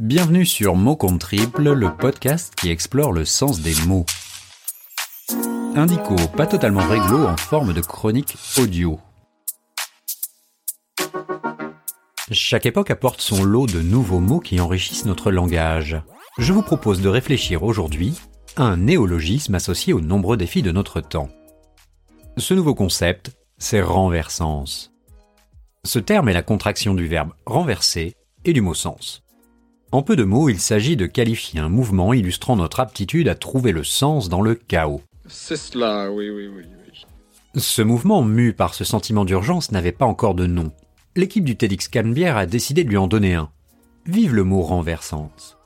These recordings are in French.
Bienvenue sur Mots compte triple, le podcast qui explore le sens des mots. Indico, pas totalement réglo, en forme de chronique audio. Chaque époque apporte son lot de nouveaux mots qui enrichissent notre langage. Je vous propose de réfléchir aujourd'hui à un néologisme associé aux nombreux défis de notre temps. Ce nouveau concept, c'est renversance. Ce terme est la contraction du verbe renverser et du mot sens. En peu de mots, il s'agit de qualifier un mouvement illustrant notre aptitude à trouver le sens dans le chaos. C'est cela, oui, oui, oui, oui. Ce mouvement, mu par ce sentiment d'urgence, n'avait pas encore de nom. L'équipe du TEDx Canbière a décidé de lui en donner un. Vive le mot renversance.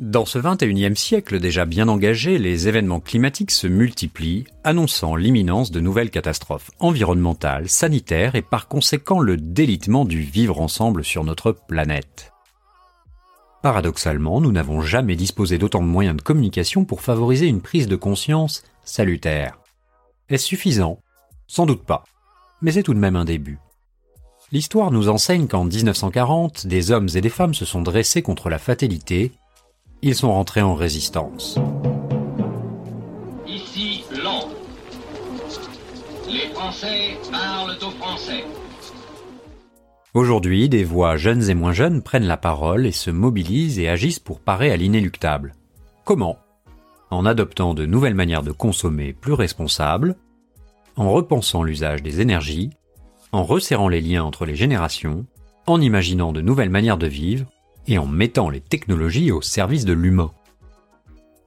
Dans ce 21e siècle déjà bien engagé, les événements climatiques se multiplient, annonçant l'imminence de nouvelles catastrophes environnementales, sanitaires et par conséquent le délitement du vivre ensemble sur notre planète. Paradoxalement, nous n'avons jamais disposé d'autant de moyens de communication pour favoriser une prise de conscience salutaire. Est-ce suffisant? Sans doute pas. Mais c'est tout de même un début. L'histoire nous enseigne qu'en 1940, des hommes et des femmes se sont dressés contre la fatalité. Ils sont rentrés en résistance. Ici Londres. Les Français parlent aux Français. Aujourd'hui, des voix jeunes et moins jeunes prennent la parole et se mobilisent et agissent pour parer à l'inéluctable. Comment? En adoptant de nouvelles manières de consommer plus responsables, en repensant l'usage des énergies, en resserrant les liens entre les générations, en imaginant de nouvelles manières de vivre et en mettant les technologies au service de l'humain.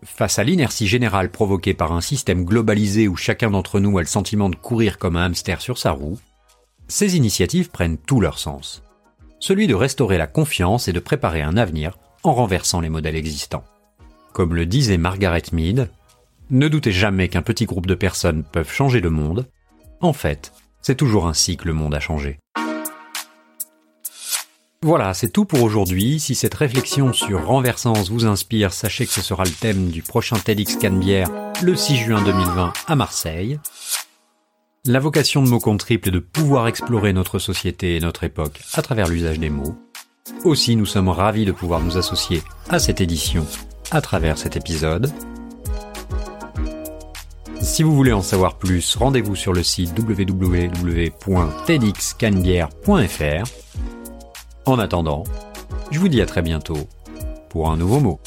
Face à l'inertie générale provoquée par un système globalisé où chacun d'entre nous a le sentiment de courir comme un hamster sur sa roue, ces initiatives prennent tout leur sens. Celui de restaurer la confiance et de préparer un avenir en renversant les modèles existants. Comme le disait Margaret Mead, ne doutez jamais qu'un petit groupe de personnes peuvent changer le monde. En fait, c'est toujours ainsi que le monde a changé. Voilà, c'est tout pour aujourd'hui. Si cette réflexion sur renversance vous inspire, sachez que ce sera le thème du prochain TEDx Canebière le 6 juin 2020 à Marseille. La vocation de Mots Triple est de pouvoir explorer notre société et notre époque à travers l'usage des mots. Aussi, nous sommes ravis de pouvoir nous associer à cette édition à travers cet épisode. Si vous voulez en savoir plus, rendez-vous sur le site www.tedxcanbière.fr. En attendant, je vous dis à très bientôt pour un nouveau mot.